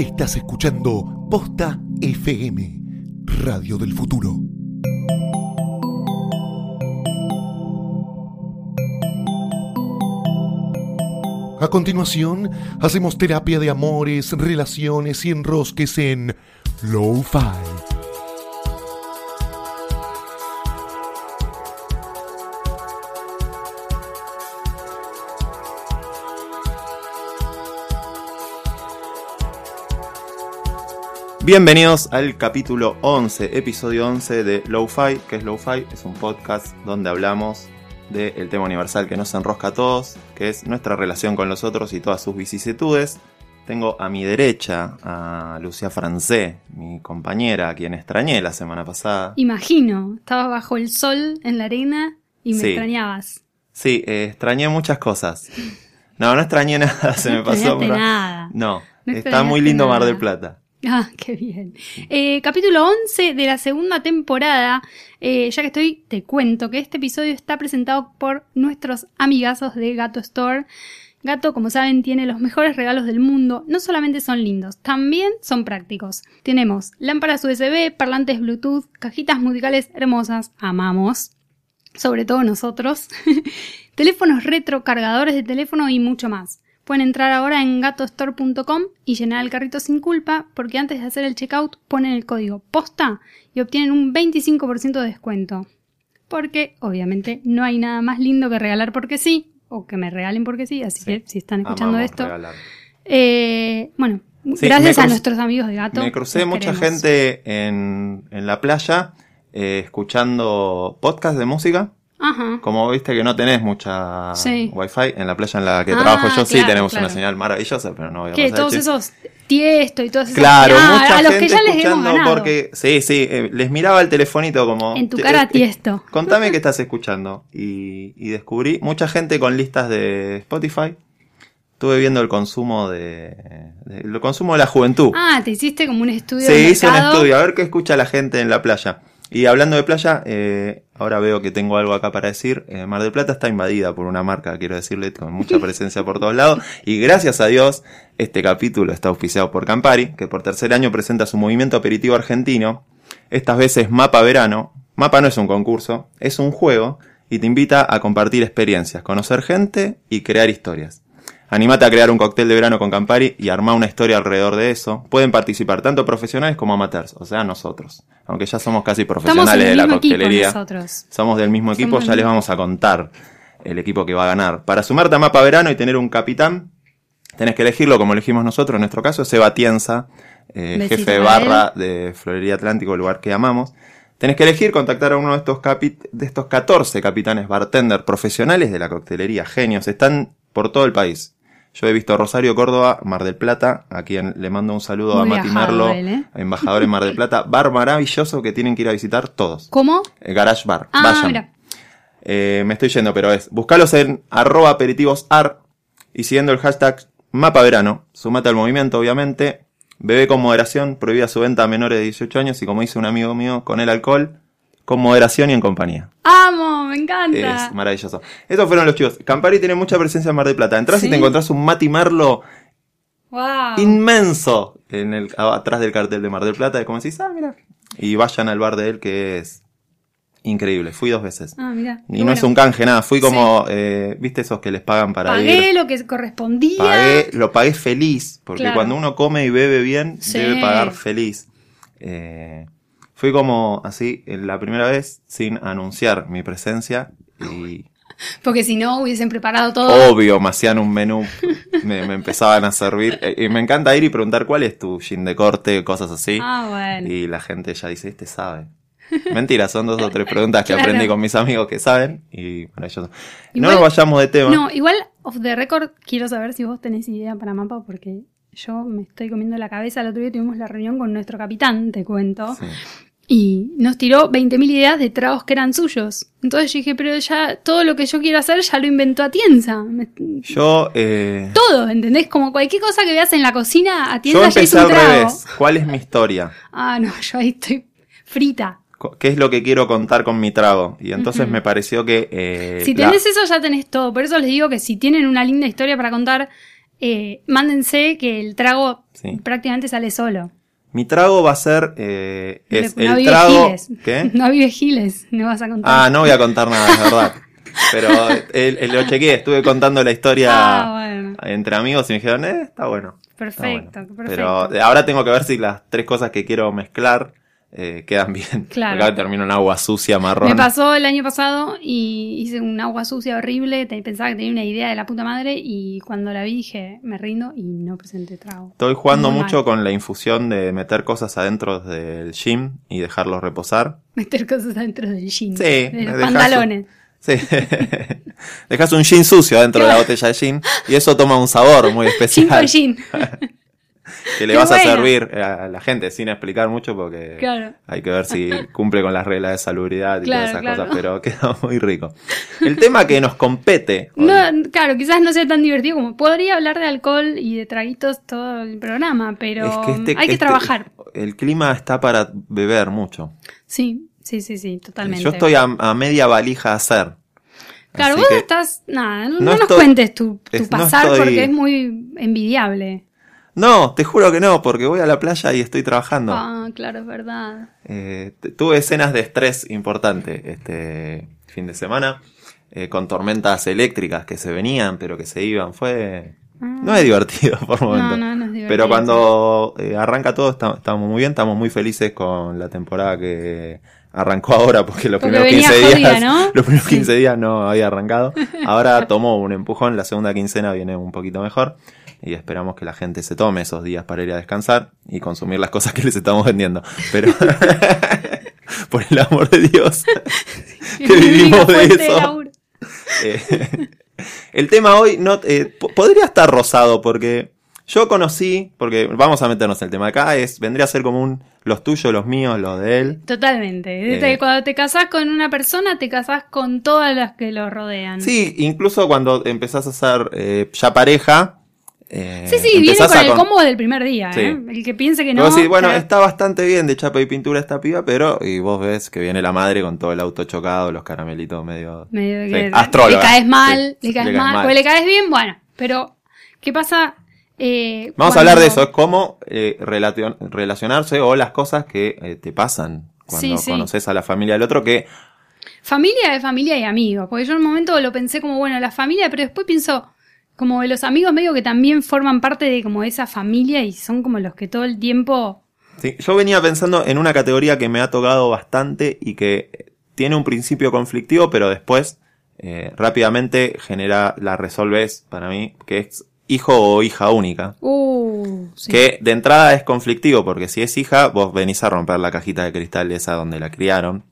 Estás escuchando Posta FM, Radio del Futuro. A continuación, hacemos terapia de amores, relaciones y enrosques en Lo-Fi. Bienvenidos al capítulo 11, episodio 11 de Lo-Fi. ¿Qué es Lo-Fi? Es un podcast donde hablamos del tema universal que nos enrosca a todos, que es nuestra relación con los otros y todas sus vicisitudes. Tengo a mi derecha a Lucía Francé, mi compañera, a quien extrañé la semana pasada. Imagino, estaba bajo el sol en la arena y me Sí. extrañabas. Sí, eh, extrañé muchas cosas. No, no extrañé nada, se me No pasó. extrañaste pero- nada. No, No está muy lindo Mar del Plata. Ah, qué bien. Eh, capítulo 11 de la segunda temporada. Eh, ya que estoy, te cuento que este episodio está presentado por nuestros amigazos de Gato Store. Gato, como saben, tiene los mejores regalos del mundo. No solamente son lindos, también son prácticos. Tenemos lámparas USB, parlantes Bluetooth, cajitas musicales hermosas. Amamos. Sobre todo nosotros. Teléfonos retro, cargadores de teléfono y mucho más. Pueden entrar ahora en gatostore.com y llenar el carrito sin culpa porque antes de hacer el checkout ponen el código POSTA y obtienen un 25% de descuento. Porque obviamente no hay nada más lindo que regalar porque sí o que me regalen porque sí, así Sí. que si están escuchando Amamos esto, eh, bueno, Sí, gracias a nuestros amigos de Gato. Me crucé mucha queremos. gente en, en la playa eh, escuchando podcast de música. Ajá. Como viste que no tenés mucha Sí. wifi, en la playa en la que Ah, trabajo yo sí tenemos claro. una señal maravillosa, pero no voy a Que el todos esos tiesto y todas esas Claro, Ah, mucha a los gente que ya les hemos escuchando ganado. porque sí, sí, eh, les miraba el telefonito como En tu "Che, cara eh, tiesto. Contame qué estás escuchando y, y descubrí mucha gente con listas de Spotify. Estuve viendo el consumo de, de- el consumo de la juventud. Ah, te hiciste como un estudio Se de hizo un estudio, a ver qué escucha la gente en la playa. Y hablando de playa, eh, ahora veo que tengo algo acá para decir. Eh, Mar del Plata está invadida por una marca, quiero decirle, con mucha presencia por todos lados. Y gracias a Dios, este capítulo está auspiciado por Campari, que por tercer año presenta su movimiento aperitivo argentino. Estas veces Mapa Verano. Mapa no es un concurso, es un juego y te invita a compartir experiencias, conocer gente y crear historias. Animate a crear un cóctel de verano con Campari y armar una historia alrededor de eso. Pueden participar tanto profesionales como amateurs, o sea, nosotros. Aunque ya somos casi profesionales de la coctelería. Somos del mismo equipo, Somos ya les vamos a contar el equipo que va a ganar. Para sumarte a Mapa Verano y tener un capitán, tenés que elegirlo como elegimos nosotros. En nuestro caso, Seba Tienza, eh, jefe de barra de Florería Atlántico, el lugar que amamos. Tenés que elegir contactar a uno de estos, capi- de estos 14 capitanes bartender profesionales de la coctelería, genios. Están por todo el país. Yo he visto Rosario, Córdoba, Mar del Plata, a quien le mando un saludo Muy a Mati Merlo, ¿eh? embajador en Mar del Plata. Bar maravilloso que tienen que ir a visitar todos. ¿Cómo? El Garage Bar. Ah, Vayan. mira. Eh, me estoy yendo, pero es. Buscalos en arroba aperitivosar y siguiendo el hashtag mapa verano. Sumate al movimiento, obviamente. Bebé con moderación, prohibida su venta a menores de 18 años y como dice un amigo mío, con el alcohol, con moderación y en compañía. ¡Amo! Me encanta. Es maravilloso. Estos fueron los chicos. Campari tiene mucha presencia en Mar del Plata. Entrás y Sí. te encontrás un Mati Merlo wow. inmenso en el, atrás del cartel de Mar del Plata. Y como decís, ah, mira. Y vayan al bar de él que es increíble. Fui dos veces. Ah, mira. Y no es un canje, nada. Fui como, eh, viste esos que les pagan para Pagué ir. lo que correspondía. Pagué, lo pagué feliz. Porque Claro. cuando uno come y bebe bien, Sí. debe pagar feliz. Eh, fui como así, en la primera vez, sin anunciar mi presencia. Y Porque si no hubiesen preparado todo. obvio, me hacían un menú. Me, me empezaban a servir. Eh, Y me encanta ir y preguntar cuál es tu gin de corte, cosas así. Ah, bueno. Y la gente ya dice, este sabe. Mentira, son dos o tres preguntas que Claro. aprendí con mis amigos que saben y maravilloso. No Igual- nos vayamos de tema. No, igual, off the record, quiero saber si vos tenés idea para mapa, porque yo me estoy comiendo la cabeza. El otro día tuvimos la reunión con nuestro capitán, te cuento. Sí. Y nos tiró 20.000 ideas de tragos que eran suyos. Entonces yo dije, pero ya todo lo que yo quiero hacer ya lo inventó Atienza. Yo, eh, Todo, ¿entendés? Como cualquier cosa que veas en la cocina, yo Atienza ya empecé hizo un al trago. revés. ¿Cuál es mi historia? Ah, no, yo ahí estoy frita. ¿Qué es lo que quiero contar con mi trago? Y entonces me pareció que... eh, Si la- tenés eso, ya tenés todo. Por eso les digo que si tienen una linda historia para contar, eh, mándense que el trago Sí. prácticamente sale solo. Mi trago va a ser, eh, es no el trago, Giles. ¿qué? No vive Giles, no vas a contar. Ah, no voy a contar nada, es verdad. Pero el, el- lo chequeé, estuve contando la historia Ah, bueno. entre amigos y me dijeron, eh, está bueno. está Perfecto, bueno. perfecto. Pero ahora tengo que ver si las tres cosas que quiero mezclar eh, quedan bien. Claro. Ahora termino en agua sucia, marrón. Me pasó el año pasado y hice un agua sucia horrible. Pensaba que tenía una idea de la puta madre y cuando la vi dije, me rindo y no presenté trago. Estoy jugando Muy mucho mal. con la infusión de meter cosas adentro del gym y dejarlos reposar. Meter cosas dentro del jean. Sí, de los pantalones. Sí. Dejas un gin sucio adentro de la botella de gin y eso toma un sabor muy especial con jean. que le Qué vas a servir a la gente sin explicar mucho porque Claro. hay que ver si cumple con las reglas de salubridad y Claro, todas esas claro. cosas, pero queda muy rico. El tema que nos compete hoy- No, claro, quizás no sea tan divertido como podría hablar de alcohol y de traguitos todo el programa, pero es que este- hay que este- trabajar. El clima está para beber mucho. Sí, sí, sí, sí, totalmente. Yo estoy a, a media valija a hacer. Claro, Así vos estás. Nada, no, no nos estoy- cuentes tu, tu es- no pasar estoy- porque es muy envidiable. No, te juro que no, porque voy a la playa y estoy trabajando. Ah, claro, es verdad. Eh, tuve escenas de estrés importante este fin de semana, eh, con tormentas eléctricas que se venían, pero que se iban. Fue. No es divertido por momentos. Ah. No, no, no es divertido. Pero cuando eh, arranca todo, está- estamos muy bien, estamos muy felices con la temporada que arrancó ahora, porque los Porque primeros venía 15 jodida, días, ¿no? los primeros Sí. 15 días no había arrancado. Ahora tomó un empujón, la segunda quincena viene un poquito mejor. Y esperamos que la gente se tome esos días para ir a descansar y consumir las cosas que les estamos vendiendo. Pero, por el amor de Dios, que vivimos de eso. Eh, el tema hoy no eh, po- podría estar rosado porque yo conocí, porque vamos a meternos en el tema acá, es vendría a ser como un los tuyos, los míos, los de él. Totalmente. Desde Eh. Cuando te casás con una persona, te casás con todas las que lo rodean. Sí, incluso cuando empezás a ser eh, ya pareja. Eh, sí, sí, viene con el combo del primer día. Sí. ¿eh? El que piense que no. Decís, bueno, claro. está bastante bien de chapa y pintura esta piba, pero y vos ves que viene la madre con todo el auto chocado, los caramelitos medio... medio Sí, que astróloga. le caes mal, Sí, le caes le caes mal, mal. Porque le caes bien, bueno. Pero, ¿qué pasa? Eh, Vamos a hablar de eso, es cómo eh, relacion- relacionarse o las cosas que te pasan cuando Sí, sí. conoces a la familia del otro, que Familia de familia y amigos. Porque yo en un momento lo pensé como, bueno, la familia, pero después pienso como de los amigos medio que también forman parte de como esa familia y son como los que todo el tiempo... Sí, yo venía pensando en una categoría que me ha tocado bastante y que tiene un principio conflictivo, pero después eh, rápidamente genera, la resolves para mí, que es hijo o hija única. Uh, sí. Que de entrada es conflictivo, porque si es hija, vos venís a romper la cajita de cristal esa donde la criaron.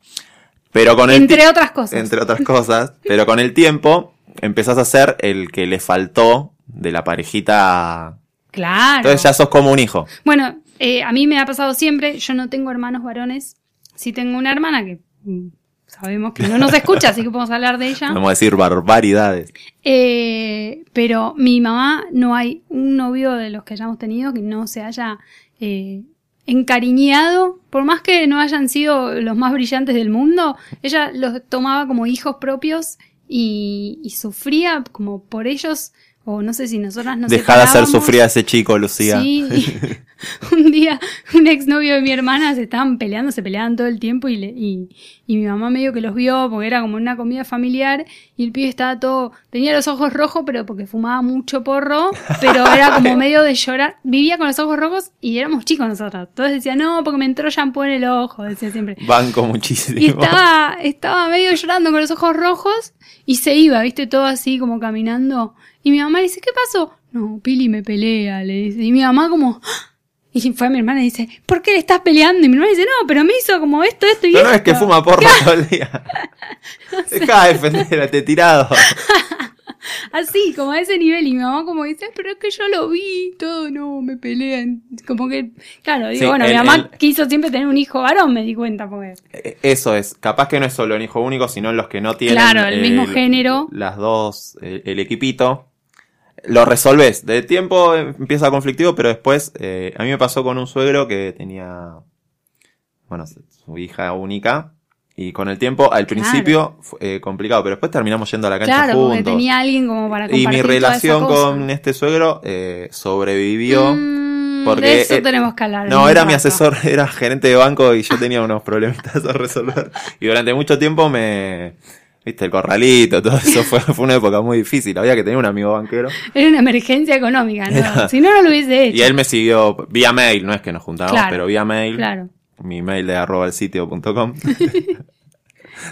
Pero con el Entre otras cosas. Entre otras cosas. pero con el tiempo empezás a ser el que le faltó de la parejita. Claro. Entonces ya sos como un hijo. Bueno, eh, a mí me ha pasado siempre, yo no tengo hermanos varones, sí tengo una hermana que mm, sabemos que no nos escucha, así que podemos hablar de ella. Vamos a decir barbaridades. Eh, pero mi mamá, no hay un novio de los que hayamos tenido que no se haya eh, encariñado, por más que no hayan sido los más brillantes del mundo, ella los tomaba como hijos propios y, y sufría como por ellos, o no sé si nosotras nos Dejá de hacer sufrir a ese chico, Lucía. Sí, un día un exnovio de mi hermana se estaban peleando, se peleaban todo el tiempo y, le- y, y mi mamá medio que los vio porque era como una comida familiar y el pibe estaba todo, tenía los ojos rojos pero porque fumaba mucho porro, pero era como medio de llorar, vivía con los ojos rojos y éramos chicos nosotros, entonces decía no porque me entró shampoo en el ojo, decía siempre. Banco muchísimo. Y estaba, estaba medio llorando con los ojos rojos y se iba, viste, todo así como caminando. Y mi mamá dice, ¿qué pasó? No, Pili me pelea, le dice. Y mi mamá como... ¡Ah! Y fue a mi hermana y dice, ¿por qué le estás peleando? Y mi hermana dice, no, pero me hizo como esto, esto y Pero esto. no es que fuma porro todo el día. Deja de defender a este tirado. Así, como a ese nivel. Y mi mamá como dice, pero es que yo lo vi, todo, no, me pelean. Como que, claro, digo, Sí, bueno, el- mi mamá el- quiso siempre tener un hijo varón, me di cuenta, porque... Eh, Eso es, capaz que no es solo en hijo único, sino los que no tienen Claro, el mismo género. Las dos, eh, el equipito. Lo resolves. De tiempo empieza conflictivo, pero después, eh, a mí me pasó con un suegro que tenía, bueno, su hija única, y con el tiempo, al principio, fue eh, complicado, pero después terminamos yendo a la cancha Claro, juntos. tenía alguien como para y compartir mi toda esa relación con este suegro eh, sobrevivió. Mm, porque, de eso eh, tenemos que hablar. No, era mi asesor, era gerente de banco y yo tenía unos problemitas a resolver. Y durante mucho tiempo me... Viste, el corralito, todo eso fue, fue una época muy difícil. Había que tener un amigo banquero. Era una emergencia económica, ¿no? Era- Si no, no lo hubiese hecho. Y él me siguió vía mail, no es que nos juntábamos, Claro, pero vía mail. Claro. Mi mail de arroba el sitio.com.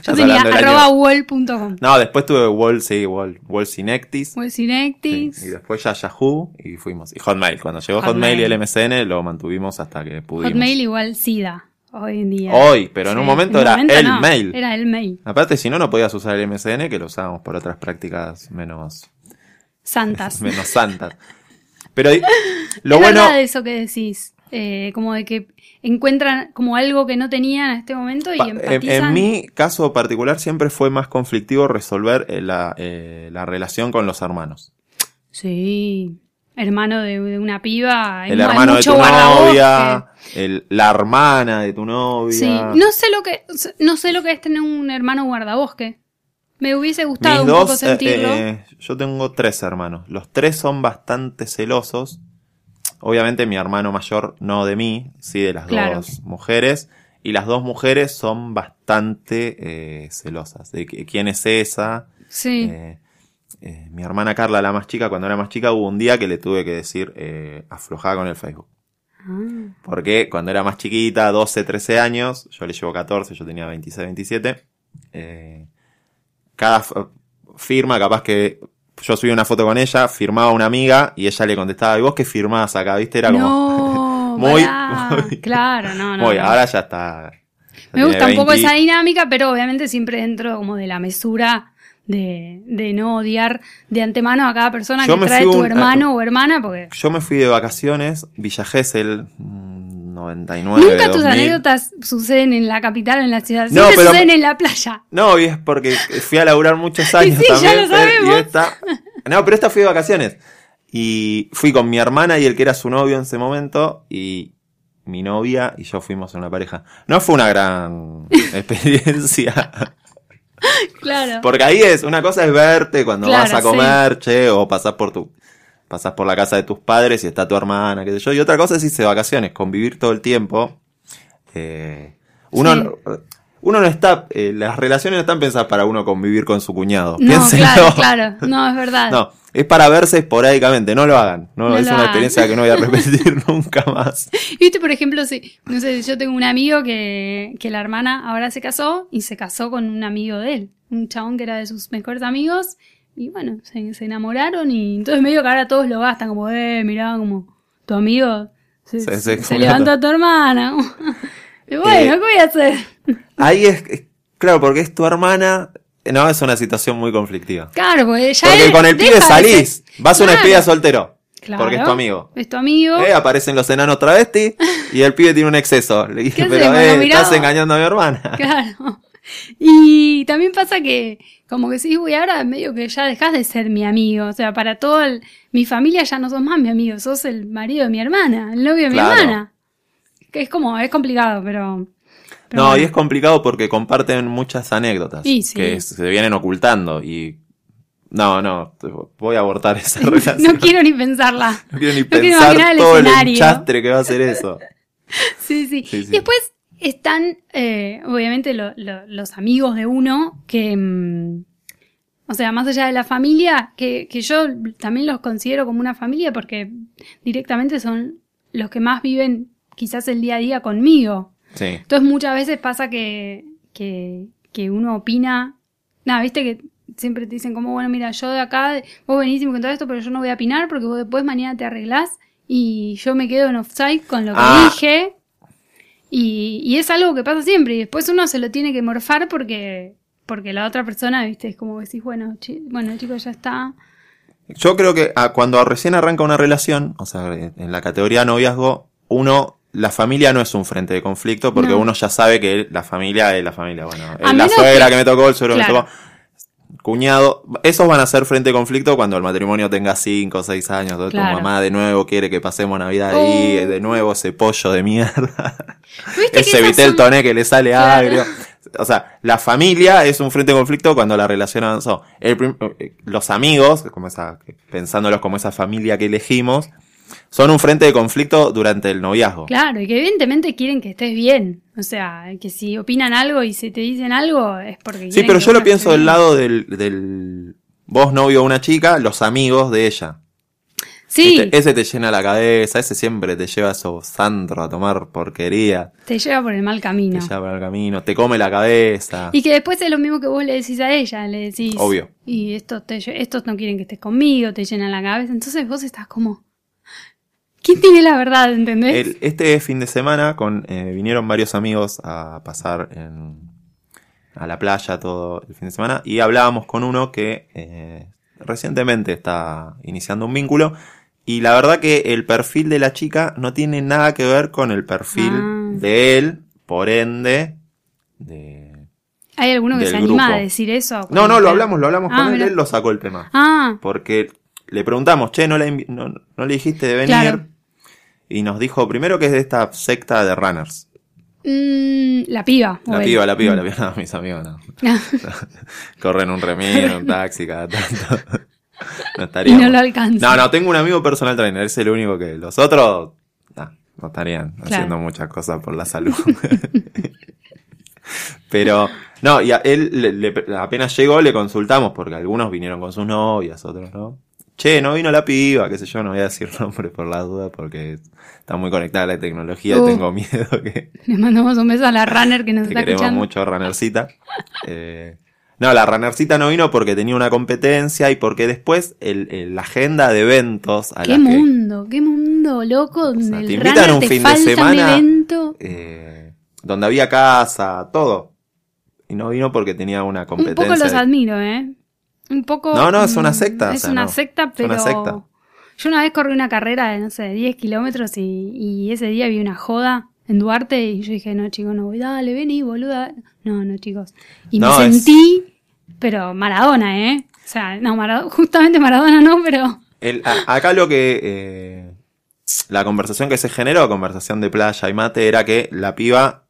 Yo tenía arroba wall.com. No, después tuve Wall, sí, Wall, Wall Synectis. Sí, Wallsinectis. y después ya Yahoo y fuimos. Y Hotmail. Cuando llegó Hotmail. Hotmail, y el MSN lo mantuvimos hasta que pudimos. Hotmail igual SIDA, hoy en día. Hoy, pero en un momento era el no, mail. Era el mail. Aparte, si no, no podías usar el MSN, que lo usábamos por otras prácticas menos, Santas. menos santas. Pero lo es bueno. verdad eso que decís. eh, como de que encuentran como algo que no tenían en este momento y en, en mi caso particular siempre fue más conflictivo resolver eh, la, eh, la relación con los hermanos. Sí. Hermano de, de una piba. el hermano de tu novia, el- la hermana de tu novia. Sí. No sé lo que no sé lo que es tener un hermano guardabosque. Me hubiese gustado Mis un poco dos, eh, sentirlo. eh, yo tengo tres hermanos. Los tres son bastante celosos. Obviamente mi hermano mayor no de mí, sí de las Claro. dos mujeres. Y las dos mujeres son bastante eh, celosas. De quién es esa. sí. Eh, eh, mi hermana Carla, la más chica, cuando era más chica, hubo un día que le tuve que decir eh, aflojá con el Facebook. Ah. Porque cuando era más chiquita, 12, 13 años, yo le llevo 14, yo tenía 26, 27, eh, cada firma, capaz que yo subí una foto con ella, firmaba una amiga y ella le contestaba, ¿y vos qué firmás acá? ¿Viste? Era como no, muy- muy- claro, no, no. muy, no. ahora ya está. ya Me gusta un poco 20. esa dinámica, pero obviamente siempre dentro como de la mesura de, de no odiar de antemano a cada persona Yo que trae tu un- hermano o hermana, porque Yo me fui de vacaciones, Villa Gesell, mm, 99, nunca tus 2000. anécdotas suceden en la capital en la ciudad, No, pero- suceden en la playa. No, y es porque fui a laburar muchos años sí, ya también. lo Fer, sabemos. y esta... No, pero esta fui de vacaciones. Y fui con mi hermana y el que era su novio en ese momento. Y mi novia y yo fuimos una pareja. No fue una gran experiencia. Claro. Porque ahí es, una cosa es verte cuando Claro, vas a comer, che, o pasás por tu, pasás por la casa de tus padres y está tu hermana, qué sé yo. Y otra cosa es irse de vacaciones, convivir todo el tiempo. Eh, uno, Sí. uno no está, eh, las relaciones no están pensadas para uno convivir con su cuñado. No, claro, claro. No, es verdad. No, es para verse esporádicamente, no lo hagan. No, No es lo una hagan. experiencia que no voy a repetir nunca más. Viste, por ejemplo, si, no sé, yo tengo un amigo que, que la hermana ahora se casó y se casó con un amigo de él, un chabón que era de sus mejores amigos, y bueno, se, se enamoraron y entonces medio que ahora todos lo gastan, como, eh, mirá, como tu amigo se, Se- se, se- levantó a tu hermana. y bueno, Eh, ¿qué voy a hacer? Ahí es- claro, porque es tu hermana. No, es una situación muy conflictiva. Claro, porque ya Porque él con el pibe salís. Vas a una despedida soltero. Claro, Porque es tu amigo. Es tu amigo. Eh, aparecen los enanos travesti y el pibe tiene un exceso. Le dije, ¿Qué pero eh, estás engañando a mi hermana. Claro. Y también pasa que, como que sí, güey, ahora medio que ya dejas de ser mi amigo. O sea, para todo el- mi familia ya no sos más mi amigo, sos el marido de mi hermana, el novio de Claro. mi hermana. Que es como, es complicado, pero. Pero no, bueno. y es complicado porque comparten muchas anécdotas Y sí. que se vienen ocultando y no, no, voy a abortar esa relación. No quiero ni pensarla. No quiero ni quiero pensar el todo el escenario. enchastre que va a ser eso. Sí, sí. Sí, sí. Y después están, eh, obviamente, lo- lo- los amigos de uno que. mm, o sea, más allá de la familia, que, que yo también los considero como una familia porque directamente son los que más viven quizás el día a día conmigo. Sí. Entonces muchas veces pasa que, que, que uno opina, nada, viste que siempre te dicen como, bueno, mira, yo de acá, vos venís y me contás esto, pero yo no voy a opinar porque vos después mañana te arreglás y yo me quedo en offside con lo que Ah. dije. Y, y es algo que pasa siempre y después uno se lo tiene que morfar porque, porque la otra persona, viste, es como que decís, bueno, chi- bueno, chicos, ya está. Yo creo que ah, cuando recién arranca una relación, o sea, en la categoría noviazgo, uno, la familia no es un frente de conflicto porque No. uno ya sabe que la familia es la familia. Bueno, es la suegra que... que- me tocó, el suegro que Claro. me tocó, cuñado. Esos van a ser frente de conflicto cuando el matrimonio tenga 5 o 6 años. Claro. Tu mamá de nuevo quiere que pasemos Navidad ahí, Oh. de nuevo ese pollo de mierda. ¿Viste que ese vitel son- toné que le sale Claro. agrio. O sea, la familia es un frente de conflicto cuando la relación avanzó. El eh, los amigos, como esa, pensándolos como esa familia que elegimos, son un frente de conflicto durante el noviazgo. Claro, y que evidentemente quieren que estés bien. O sea, que si opinan algo y se te dicen algo es porque Sí, pero yo lo pienso del lado del, del vos novio o una chica, los amigos de ella. Sí, Este- ese te llena la cabeza, ese siempre te lleva a esos antros a tomar porquería, te lleva por el mal camino. te lleva por el camino, te come la cabeza. Y que después es lo mismo que vos le decís a ella, le decís. Obvio. Y estos, te, estos no quieren que estés conmigo, te llenan la cabeza. Entonces vos estás como. ¿Quién tiene la verdad, entendés? El- este fin de semana con, eh, vinieron varios amigos a pasar en, a la playa todo el fin de semana y hablábamos con uno que eh, recientemente está iniciando un vínculo y la verdad que el perfil de la chica no tiene nada que ver con el perfil Ah. de él, por ende, de... ¿Hay alguno que se anima grupo. a decir eso? No, no, lo hablamos, lo hablamos Ah, con él, él lo sacó el tema. Ah, Porque le preguntamos, che, no le, invi- no, no le dijiste de venir. Claro. Y nos dijo primero que es de esta secta de runners. mm, la piba. La piba, la piba, Mm. la piba, no, mis amigos no. Corren un remiro, un taxi cada tanto. No y estaríamos. no lo alcanza. No, no, tengo un amigo personal trainer, es el único que. Los otros, no, no estarían haciendo muchas cosas por la salud. Pero, no, y a él le- le- apenas llegó le consultamos, porque algunos vinieron con sus novias, otros no. Che, no vino la piba, qué sé yo, no voy a decir nombre por la duda, porque está muy conectada a la tecnología, Uh. tengo miedo que, Le mandamos un beso a la runner que nos te está queremos escuchando. mucho, Runnercita. Eh, no, la Runnercita no vino porque tenía una competencia y porque después el, el- la agenda de eventos a Qué que mundo, qué mundo, loco. donde sea, el te invitan a un te fin de semana. un evento. eh, donde había casa, todo. Y no vino porque tenía una Un competencia. poco los de- admiro, ¿eh? Un poco. No, no, es una mm, secta, o Es sea, una no. secta, pero. una secta. Yo una vez corrí una carrera de, no sé, 10 kilómetros y, y ese día vi una joda en Duarte y yo dije, no, chicos, no voy, dale, vení, boluda. No, no, chicos. Y No, me es- sentí, pero Maradona, ¿eh? O sea, no, Maradona, justamente Maradona no, pero. El- a- acá lo que. eh, la conversación que se generó, conversación de playa y mate, era que la piba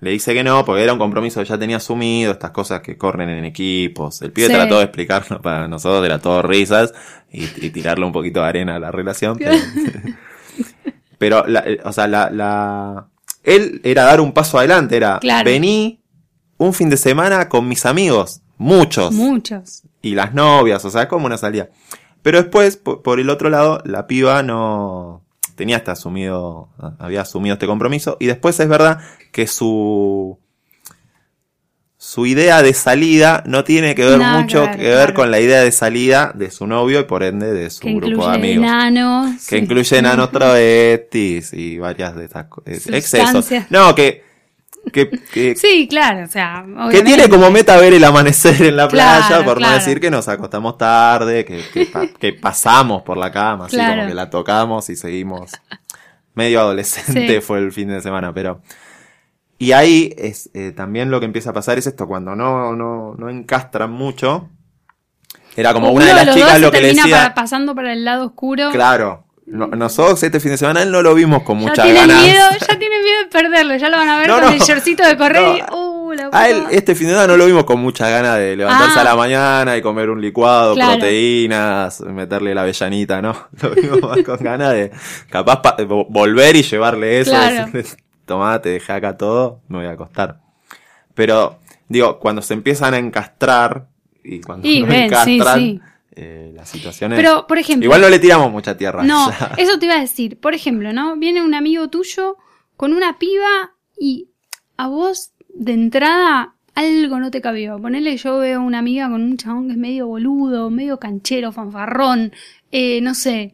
le dice que no, porque era un compromiso que ya tenía asumido, estas cosas que corren en equipos. El pibe Sí. trató de explicarlo para nosotros, era todo risas y, y tirarle un poquito de arena a la relación. Pero, pero la- eh, o sea, la, la- él era dar un paso adelante, era Claro. vení un fin de semana con mis amigos, muchos Muchos. y las novias, o sea, como una salida. Pero después, por, por el otro lado, la piba no tenía hasta asumido, había asumido este compromiso. Y después es verdad que su su idea de salida no tiene que ver Nada mucho que ver, que ver claro. con la idea de salida de su novio y por ende de su Que grupo de amigos. enanos. Que sí. incluye enanos travestis y varias de estas cosas. Excesos. Sustancias. No, que, que, que, Sí, claro, o sea. que tiene como meta ver el amanecer en la playa, Claro, por no decir que nos acostamos tarde, que, que, pa- que pasamos por la cama, así como que la tocamos y seguimos. Medio adolescente Sí. fue el fin de semana, pero. Y ahí es eh, también lo que empieza a pasar es esto, cuando no, no, no encastran mucho. Era como Uno una de las los chicas lo que le decía. para- pasando para el lado oscuro. Claro. no- nosotros este fin de semana él no lo vimos con Ya muchas tienen ganas. miedo, ya tienen miedo de perderlo, ya lo van a ver No, con no. el shortcito de correr y uh, la A puta él madre. este fin de semana no lo vimos con muchas ganas de levantarse Ah. a la mañana y comer un licuado, Claro. proteínas, meterle la avellanita, ¿no? Lo vimos más con ganas de capaz pa- vo- volver y llevarle eso, Claro. decirle, tomá, te dejé acá todo, me voy a acostar. Pero, digo, cuando se empiezan a encastrar y cuando Y no ven, sí, encastran, sí. eh, las situaciones... Pero, por ejemplo, Igual no le tiramos mucha tierra. no, ya. eso te iba a decir. Por ejemplo, ¿no? Viene un amigo tuyo con una piba y a vos de entrada algo no te cabió. Ponele, yo veo una amiga con un chabón que es medio boludo, medio canchero, fanfarrón, eh, no sé,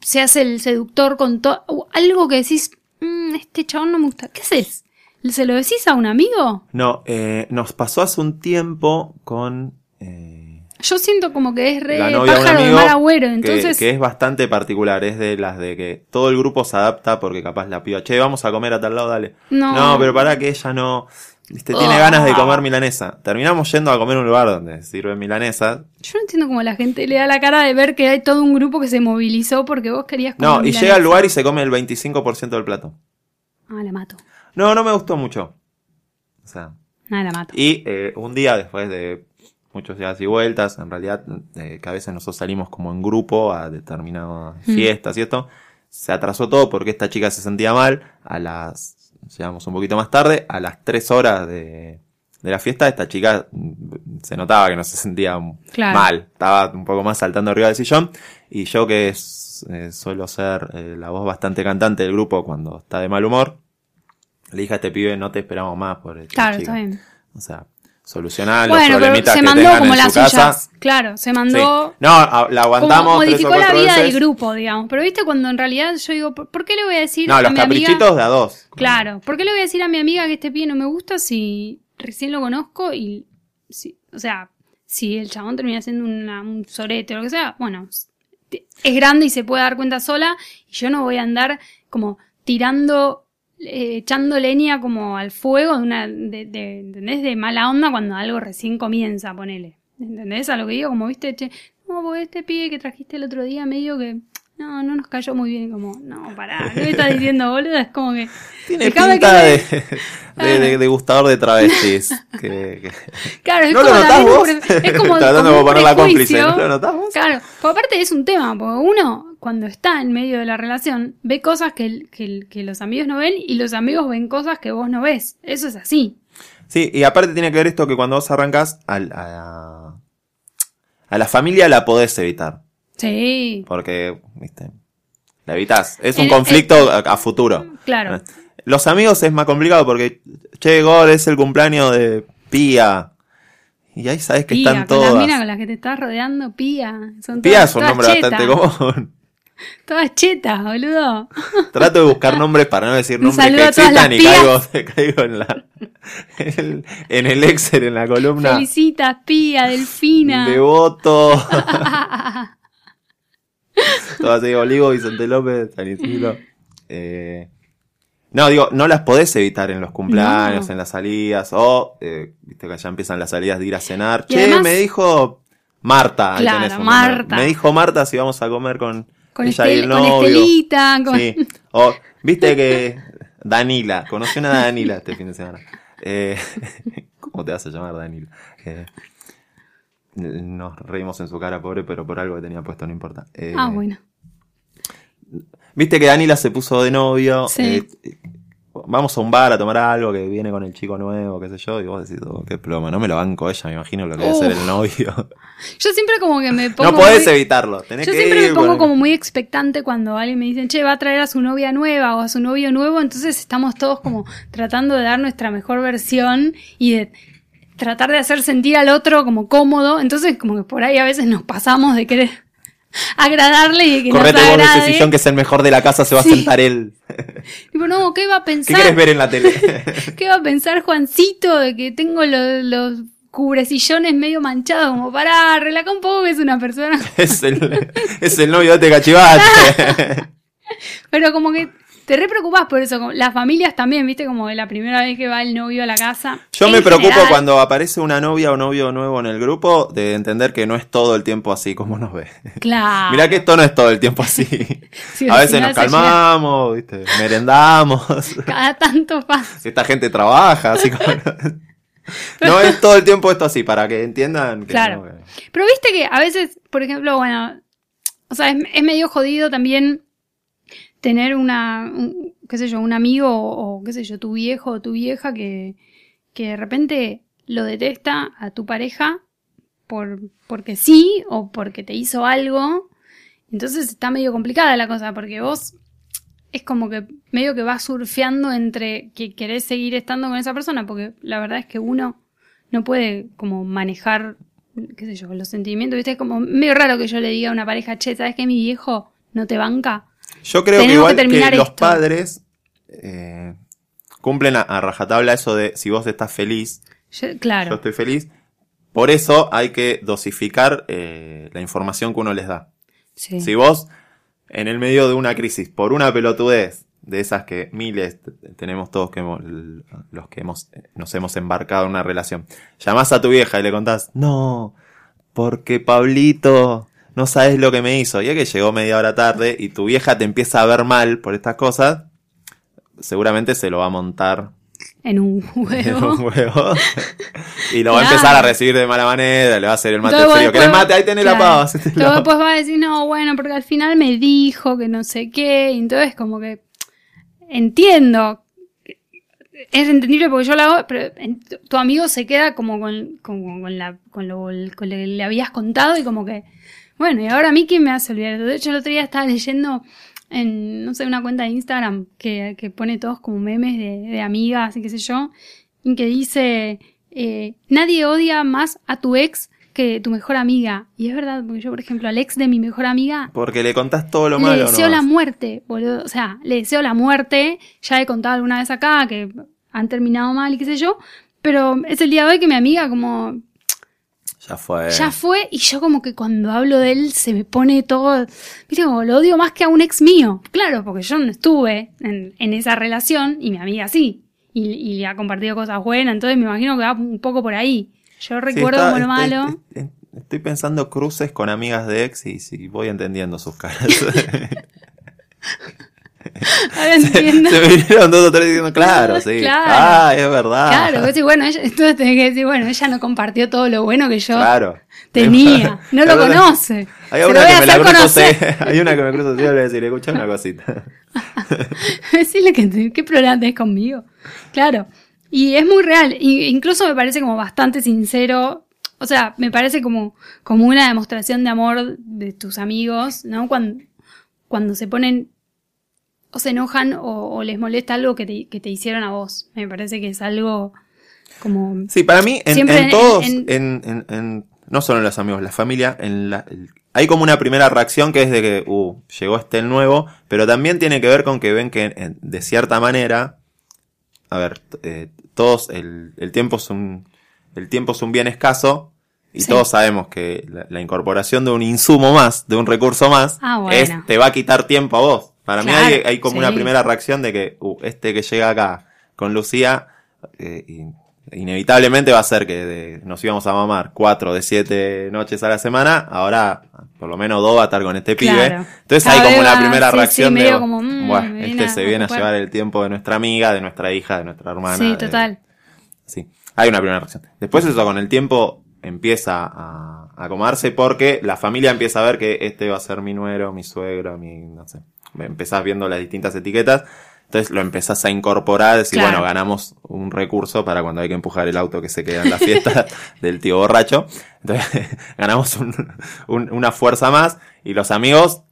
se hace el seductor con todo, algo que decís, "Mm, este chabón no me gusta. ¿Qué haces? ¿Se lo decís a un amigo? No, eh, nos pasó hace un tiempo con... eh, Yo siento como que es re la novia de un pájaro de amigo mal agüero, que- entonces... que, es bastante particular, es de las de que todo el grupo se adapta porque capaz la piba, che, vamos a comer a tal lado, dale. No. pero para que ella no, viste, tiene Ah. ganas de comer milanesa. Terminamos yendo a comer a un lugar donde sirven milanesa. Yo no entiendo cómo la gente le da la cara de ver que hay todo un grupo que se movilizó porque vos querías comer No, y milanesa. llega al lugar y se come el 25% del plato. Ah, la mato. No, no me gustó mucho. O sea, Nada, la mato. y eh, un día después de muchos días y vueltas, en realidad, eh, que a veces nosotros salimos como en grupo a determinadas Mm. fiestas y esto, se atrasó todo porque esta chica se sentía mal. A las, llegamos un poquito más tarde, a las tres horas de, de la fiesta, esta chica mm, se notaba que no se sentía Claro. mal, estaba un poco más saltando arriba del sillón. Y yo que es, eh, suelo ser eh, la voz bastante cantante del grupo cuando está de mal humor, le dije a este pibe, no te esperamos más por esta Claro, chica". está bien. O sea, solucionar los Bueno, pero problemitas se que mandó tengan como en las su suyas. Claro, se Sí. mandó. No, a- la aguantamos como tres o modificó la vida veces. del grupo, digamos. Pero viste cuando en realidad yo digo, ¿por, qué le voy a decir No, a los mi amiga? caprichitos de a dos. Claro, ¿por qué le voy a decir a mi amiga que este pie no me gusta si recién lo conozco y, si, o sea, si el chabón termina siendo una- un sorete o lo que sea, bueno, es grande y se puede dar cuenta sola y yo no voy a andar como tirando, eh, echando leña como al fuego de una, de, de, ¿entendés? De mala onda cuando algo recién comienza, ponele. ¿Entendés? A lo que digo, como viste, che, no, porque este pibe que trajiste el otro día medio que, no, no nos cayó muy bien, como, no, pará, ¿qué me estás diciendo, boludo? Es como que... Tiene pinta que de, de, de, de gustador de travestis. que, que- Claro, es ¿No lo como notás también un vos? es como, Tratando como de poner la cómplice. ¿no lo notás vos? Claro, porque aparte es un tema, porque uno cuando está en medio de la relación ve cosas que, que, los amigos no ven y los amigos ven cosas que vos no ves. Eso es así. Sí, y aparte tiene que ver esto que cuando vos arrancás, al- a, a la familia la podés evitar. Sí, Porque, viste, la evitás. Es un conflicto a, a futuro. claro. Los amigos es más complicado porque, che, Gol, es el cumpleaños de Pía. Y ahí sabes que Pía, están con las todas. minas con las que te estás rodeando, pía. Son Pía todas, es un todas nombre bastante común. Todas chetas, boludo. Trato de buscar nombres para no decir nombres que todas existan y caigo, en la en el, en el Excel, en la columna Felicitas, pía, delfina. devoto. Todo así, Olivo, Vicente López, San Isidro. Eh, no, digo, no las podés evitar en los cumpleaños, No. en las salidas, o, eh, viste que ya empiezan las salidas de ir a cenar. Y che, además- me dijo Marta. Claro. Marta. Me dijo Marta si vamos a comer con, con, Estel- el con. Estelita, con... Sí. O, viste que Danila, conocí una Danila este fin de semana. Eh, ¿Cómo te vas a llamar Danila? Eh, nos reímos en su cara, pobre, pero por algo que tenía puesto, no importa. Eh, Ah, bueno. Viste que Danila se puso de novio. Sí. Vamos a un bar a tomar algo que viene con el chico nuevo, qué sé yo, y vos decís, oh, qué plomo, no me lo banco ella, me imagino lo que debe ser el novio. Yo siempre como que me pongo... no podés muy- evitarlo, tenés Yo que siempre ir me pongo como muy expectante cuando alguien me dice, che, va a traer a su novia nueva o a su novio nuevo, entonces estamos todos como tratando de dar nuestra mejor versión y de tratar de hacer sentir al otro como cómodo, entonces como que por ahí a veces nos pasamos de querer agradarle y que Correte nos vos de ese agrade. sillón que es el mejor de la casa, se va Sí. a sentar él. Tipo, no, ¿qué va a ¿Qué pensar? querés ver en la tele? ¿Qué va a pensar Juancito de que tengo los, los cubresillones medio manchados? Como, pará, relaja un poco que es una persona es, el, es el novio de este cachivate. Pero como que te re preocupás por eso. Las familias también, viste, como de la primera vez que va el novio a la casa. Yo En me preocupo general, cuando aparece una novia o novio nuevo en el grupo de entender que no es todo el tiempo así como nos ve. Claro. Mirá que esto no es todo el tiempo así. Sí, a veces nos calmamos, ¿viste? merendamos. Cada tanto pasa. Si esta gente trabaja, así como... No es todo el tiempo esto así, para que entiendan que Claro. no, que- Pero viste que a veces, por ejemplo, bueno, o sea, es, es medio jodido también tener una, un- qué sé yo, un amigo o, qué sé yo, tu viejo o tu vieja que, que de repente lo detesta a tu pareja por, porque sí o porque te hizo algo. Entonces está medio complicada la cosa porque vos es como que medio que vas surfeando entre que querés seguir estando con esa persona porque la verdad es que uno no puede como manejar, qué sé yo, los sentimientos, ¿viste? Es como medio raro que yo le diga a una pareja, che, ¿sabes que mi viejo no te banca? Yo creo que igual que los padres eh, cumplen a, a rajatabla eso de si vos estás feliz, Yo- yo claro, estoy feliz. Por eso hay que dosificar eh, la información que uno les da. sí. Si vos, en el medio de una crisis, por una pelotudez, de esas que miles tenemos todos que hemos- los que hemos, nos hemos embarcado en una relación, llamás a tu vieja y le contás, no, porque Pablito, no sabes lo que me hizo. Y es que llegó media hora tarde y tu vieja te empieza a ver mal por estas cosas, seguramente se lo va a montar en un huevo. un huevo. y lo va a empezar a recibir de mala manera, le va a hacer el mate Entonces, frío. ¿Querés mate? Ahí tenés la pava. Entonces después va a decir, no, bueno, porque al final me dijo que no sé qué. Y entonces como que entiendo. Es entendible porque yo lo hago, pero en- tu amigo se queda como con, con, la, con, lo, con lo que le habías contado y como que, bueno, y ahora a mí quién me hace olvidar. De hecho, el otro día estaba leyendo en, no sé, una cuenta de Instagram que, que pone todos como memes de, de amigas y qué sé yo, y que dice, eh, nadie odia más a tu ex que tu mejor amiga. Y es verdad, porque yo, por ejemplo, al ex de mi mejor amiga Porque le contás todo lo le malo. deseo nomás. la muerte, boludo. O sea, le deseo la muerte. Ya he contado alguna vez acá que han terminado mal y qué sé yo. Pero es el día de hoy que mi amiga como Ya fue. ya fue y yo como que cuando hablo de él se me pone todo, viste, como lo odio más que a un ex mío. Claro, porque yo no estuve en, en esa relación y mi amiga sí. Y, y le ha compartido cosas buenas, entonces me imagino que va un poco por ahí. Yo Sí, recuerdo está- como lo malo. Estoy, estoy pensando cruces con amigas de ex y sí, voy entendiendo sus caras. Ahora entiendo. Se me vinieron dos o tres diciendo, claro, sí. Claro. Ah, es verdad. Claro, decís, bueno, ella, entonces tenés que decir, bueno, ella no compartió todo lo bueno que yo Claro. tenía. No lo conoce. Hay una que me la sí. Hay una que me cruzo, sí, le voy a decir, escucha una cosita. Decirle que qué problema tenés conmigo. Claro. Y es muy real. Y incluso me parece como bastante sincero. O sea, me parece como, como una demostración de amor de tus amigos, ¿no? Cuando, cuando se ponen o se enojan o, o les molesta algo que te, que te hicieron a vos. Me parece que es algo como... Sí, para mí, en, Siempre en en- todos, en- en, en- en- no solo en los amigos, la familia, en la, hay como una primera reacción que es de que, uh, llegó este el nuevo, pero también tiene que ver con que ven que en- de cierta manera, a ver, eh, todos, el, el tiempo es un, el tiempo es un bien escaso, y Sí. todos sabemos que la, la incorporación de un insumo más, de un recurso más, Ah, bueno. es, te va a quitar tiempo a vos. Para mí hay, hay como una primera reacción de que, uh, este que llega acá con Lucía, eh, in- inevitablemente va a ser que de- nos íbamos a mamar cuatro de siete noches a la semana, ahora por lo menos dos va a estar con este pibe. Entonces Cada hay como una primera sí, sí, reacción de, como, mm, "Buah, me este se viene a ocupar". llevar el tiempo de nuestra amiga, de nuestra hija, de nuestra hermana. Sí, de- total. Sí, hay una primera reacción. Después eso con el tiempo empieza a, a acomodarse porque la familia empieza a ver que este va a ser mi nuero, mi suegro, mi, no sé. Empezás viendo las distintas etiquetas. Entonces lo empezás a incorporar, decir, Claro. bueno, ganamos un recurso para cuando hay que empujar el auto que se queda en la fiesta del tío borracho. Entonces ganamos un- un- una fuerza más y los amigos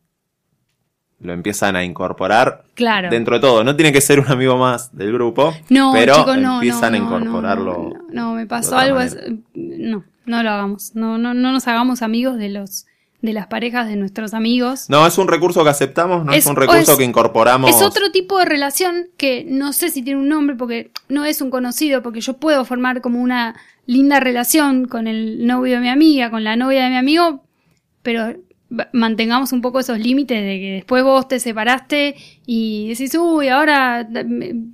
lo empiezan a incorporar Claro. dentro de todo. No tiene que ser un amigo más del grupo, No, pero no, empiezan no, a incorporarlo. No, me pasó algo. es- no, no lo hagamos. No, no, no nos hagamos amigos de los de las parejas de nuestros amigos. No, es un recurso que aceptamos, no es, Es- un recurso es- que incorporamos. Es otro tipo de relación que no sé si tiene un nombre porque no es un conocido, porque yo puedo formar como una linda relación con el novio de mi amiga, con la novia de mi amigo, pero mantengamos un poco esos límites de que después vos te separaste y decís, uy, ahora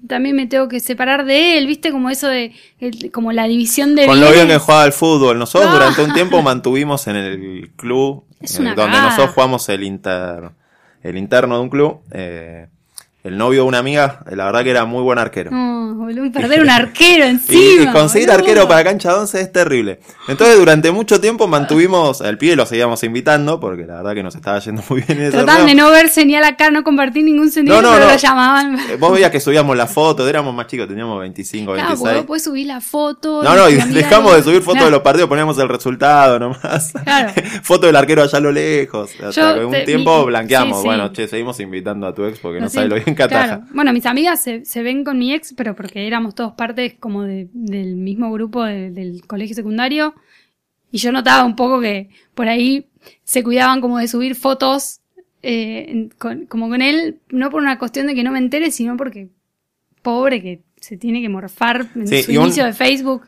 también me tengo que separar de él, viste, como eso de, como la división de Con lo bien que jugaba al fútbol. Nosotros No. durante un tiempo mantuvimos en el club, Es eh, una donde cagada. nosotros jugamos el inter, el interno de un club, eh, el novio de una amiga, eh, la verdad que era muy buen arquero. No, boludo, perder un arquero Y, encima. y conseguir boludo. arquero para cancha de once es terrible. Entonces durante mucho tiempo mantuvimos, al pibe lo seguíamos invitando, porque la verdad que nos estaba yendo muy bien en Trataban de no ver señal acá, no compartir ningún sentido, No, no, pero no. lo llamaban. Eh, Vos veías que subíamos la foto, éramos más chicos, teníamos 25, Claro, 26. porque vos podés subir la foto. No, no, y dejamos de subir fotos Claro. de los partidos, poníamos el resultado nomás. Claro. Foto del arquero allá a lo lejos. Hasta Yo que un te- tiempo mi- blanqueamos. sí, sí. Bueno, che, seguimos invitando a tu ex porque no, sé, sabe lo bien que ataja. claro. Bueno, mis amigas se, se ven con mi ex, pero porque éramos todos partes como de- del mismo grupo de- del colegio secundario. Y yo notaba un poco que por ahí se cuidaban como de subir fotos eh, en- con- como con él, no por una cuestión de que no me entere, sino porque pobre que se tiene que morfar en Sí, su un- inicio de Facebook.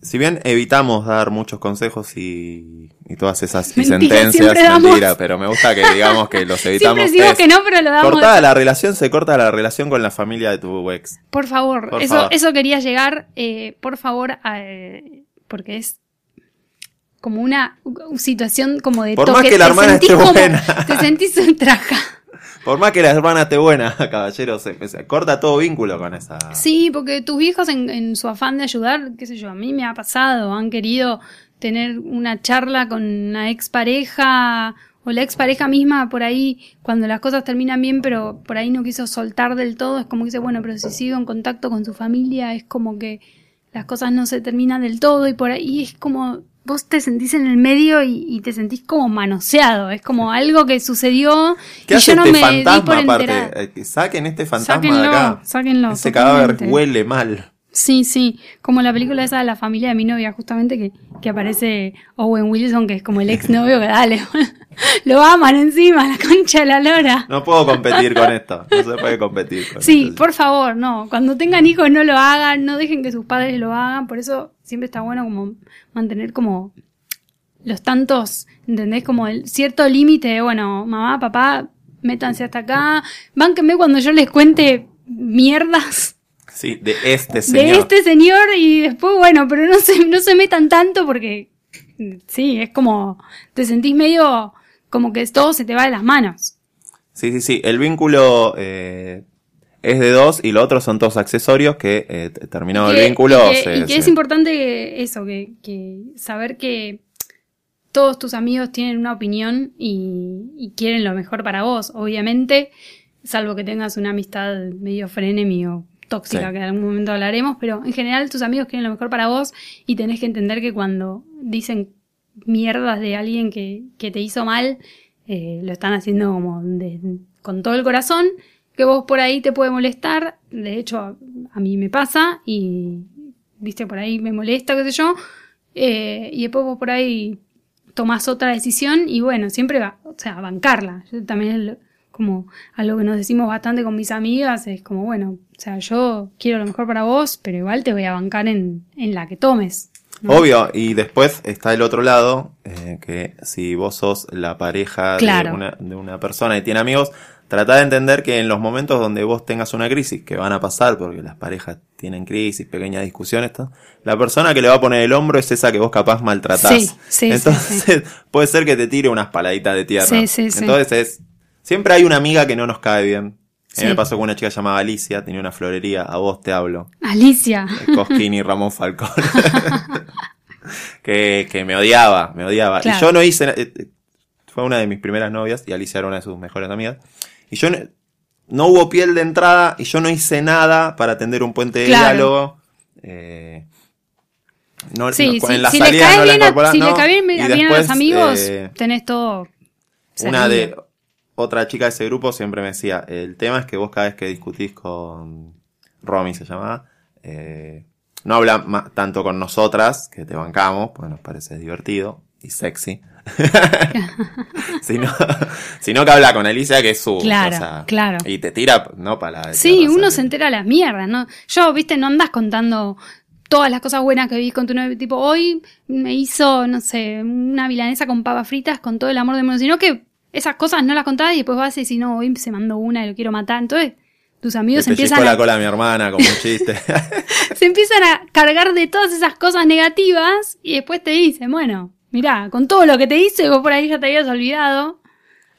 Si bien evitamos dar muchos consejos y, y todas esas y Mentira, sentencias, damos. mentira, pero me gusta que digamos que los evitamos. Siempre que no, pero lo damos. Cortada la relación, se corta la relación con la familia de tu ex. Por favor, Por eso, favor. eso quería llegar, eh, por favor, a, porque es como una situación como de Por toque. más que la Te hermana sentís esté como- buena. Te sentís ultraja. Por más que la hermana esté buena, caballero, se, corta todo vínculo con esa. Sí, porque tus hijos en, en su afán de ayudar, qué sé yo, a mí me ha pasado, han querido tener una charla con una expareja o la expareja misma por ahí, cuando las cosas terminan bien, pero por ahí no quiso soltar del todo, es como que dice, bueno, pero si sigo en contacto con su familia, es como que las cosas no se terminan del todo y por ahí es como vos te sentís en el medio y, y te sentís como manoseado, es como algo que sucedió ¿Qué y hace yo no este me di fantasma por aparte? enterada. Eh, que Saquen este fantasma Sáquenlo, de acá. sáquenlo, Ese cadáver totalmente. huele mal. Sí, sí, como la película esa de la familia de mi novia, justamente que, que aparece Owen Wilson, que es como el ex novio que dale, lo aman encima, la concha de la lora. No puedo competir con esto. No se puede competir con Sí, esto. por favor, no, cuando tengan hijos no lo hagan, no dejen que sus padres lo hagan, por eso siempre está bueno como mantener como los tantos, ¿entendés? Como el cierto límite de, bueno, mamá, papá, métanse hasta acá, bánquenme cuando yo les cuente mierdas Sí, de este señor. de este señor y después, bueno, pero no se, no se metan tanto porque, sí, es como, te sentís medio como que todo se te va de las manos. Sí, sí, sí. El vínculo eh, es de dos y lo otro son todos accesorios que eh, terminado que- el vínculo y que, se- y que se- es importante eso, que, que saber que todos tus amigos tienen una opinión y, y quieren lo mejor para vos, obviamente, salvo que tengas una amistad medio frenemy o tóxica, Sí. que en algún momento hablaremos, pero en general tus amigos quieren lo mejor para vos y tenés que entender que cuando dicen mierdas de alguien que, que te hizo mal, eh, lo están haciendo como de- con todo el corazón, que vos por ahí te puede molestar, de hecho a, a mí me pasa y viste por ahí me molesta, qué sé yo, eh, y después vos por ahí tomás otra decisión y bueno, siempre va, o sea, bancarla. Yo también como algo que nos decimos bastante con mis amigas, es como, bueno, o sea, yo quiero lo mejor para vos, pero igual te voy a bancar en, en la que tomes. ¿no? Obvio, y después está el otro lado, eh, que si vos sos la pareja Claro. de, una, de una persona y tiene amigos, trata de entender que en los momentos donde vos tengas una crisis, que van a pasar porque las parejas tienen crisis, pequeñas discusiones, la persona que le va a poner el hombro es esa que vos capaz maltratás. Sí, sí, sí, Entonces, puede ser que te tire unas paladitas de tierra. Sí, sí, sí. Entonces es, siempre hay una amiga que no nos cae bien. A mí me pasó con una chica llamada Alicia, tenía una florería, a vos te hablo. Alicia. Cosquín y Ramón Falcón. que, que me odiaba, me odiaba. Claro. Y yo no hice, eh, eh, fue una de mis primeras novias y Alicia era una de sus mejores amigas. Y yo no, no hubo piel de entrada y yo no hice nada para tender un puente de Claro. diálogo. Eh, no, Sí, no, sí, la si le caes no la bien, a, si le caes bien, bien a los amigos, eh, tenés todo. una de. Otra chica de ese grupo siempre me decía, el tema es que vos cada vez que discutís con Romy se llamaba, eh, no habla tanto con nosotras, que te bancamos, porque nos parece divertido y sexy. sino, sino que habla con Alicia, que es su. Claro, o sea, claro. Y te tira, no para la. Sí, uno se entera de las mierdas, ¿no? Yo, viste, no andas contando todas las cosas buenas que vivís con tu novio. Tipo, hoy me hizo, no sé, una milanesa con papas fritas con todo el amor del mundo. Sino que esas cosas no las contás y después vas y decís, no, hoy se mandó una y lo quiero matar. Entonces, tus amigos te empiezan la a, cola a mi hermana como un chiste. se empiezan a cargar de todas esas cosas negativas y después te dicen, bueno, mirá, con todo lo que te hice, vos por ahí ya te habías olvidado.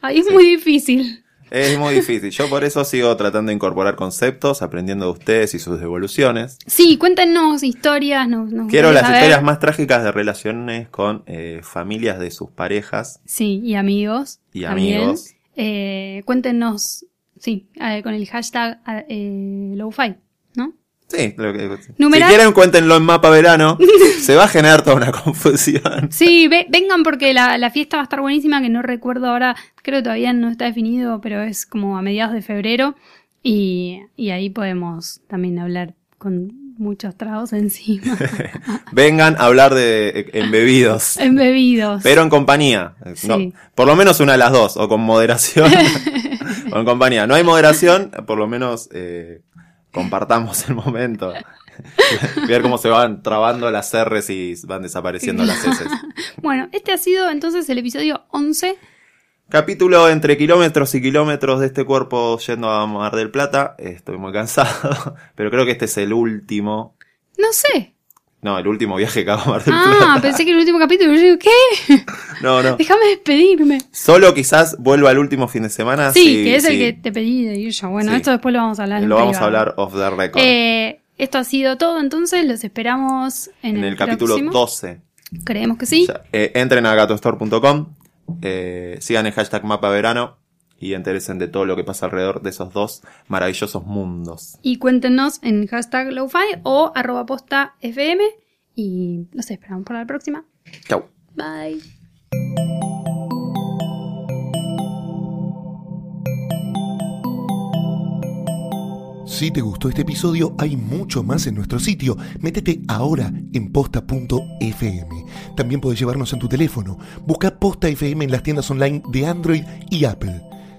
Ahí es muy difícil. Es muy difícil. Yo por eso sigo tratando de incorporar conceptos, aprendiendo de ustedes y sus devoluciones. Sí, cuéntenos historias. Nos, nos Quiero las saber. historias más trágicas de relaciones con eh, familias de sus parejas. Sí, y amigos. Y también. amigos. Eh, cuéntenos, sí, eh, con el hashtag eh, LowFi, ¿no? Sí, lo que, Numeral- si quieren cuéntenlo en mapa verano, se va a generar toda una confusión. Sí, ve- vengan porque la, la fiesta va a estar buenísima, que no recuerdo ahora, creo que todavía no está definido, pero es como a mediados de febrero y, y ahí podemos también hablar con muchos tragos encima, Vengan a hablar de eh, embebidos, embebidos. pero en compañía. Eh, no, Sí. por lo menos una de las dos, o con moderación o en compañía. No hay moderación, por lo menos eh, compartamos el momento. Ver cómo se van trabando las R's y van desapareciendo las S. Bueno, este ha sido entonces el episodio 11. Capítulo entre kilómetros y kilómetros de este cuerpo yendo a Mar del Plata. Estoy muy cansado, pero creo que este es el último. No sé, No, el último viaje que hago a Mar del Ah, Plata. pensé que el último capítulo. Yo digo, ¿qué? No, no. Déjame despedirme. Solo quizás vuelva el último fin de semana. Sí, que es el que te pedí de ir yo. Bueno, Sí. esto después lo vamos a hablar. Lo vamos a hablar off the record. Eh, esto ha sido todo, entonces los esperamos en, en el capítulo próximo. 12. Creemos que sí. Eh, entren a gatostore.com, eh, sigan el hashtag mapa verano y enteren de todo lo que pasa alrededor de esos dos maravillosos mundos. Y cuéntenos en hashtag LoFi o arroba posta FM. Y los esperamos para la próxima. Chau. Bye. Si te gustó este episodio, hay mucho más en nuestro sitio. Métete ahora en posta.fm. También puedes llevarnos en tu teléfono. Busca Posta FM en las tiendas online de Android y Apple.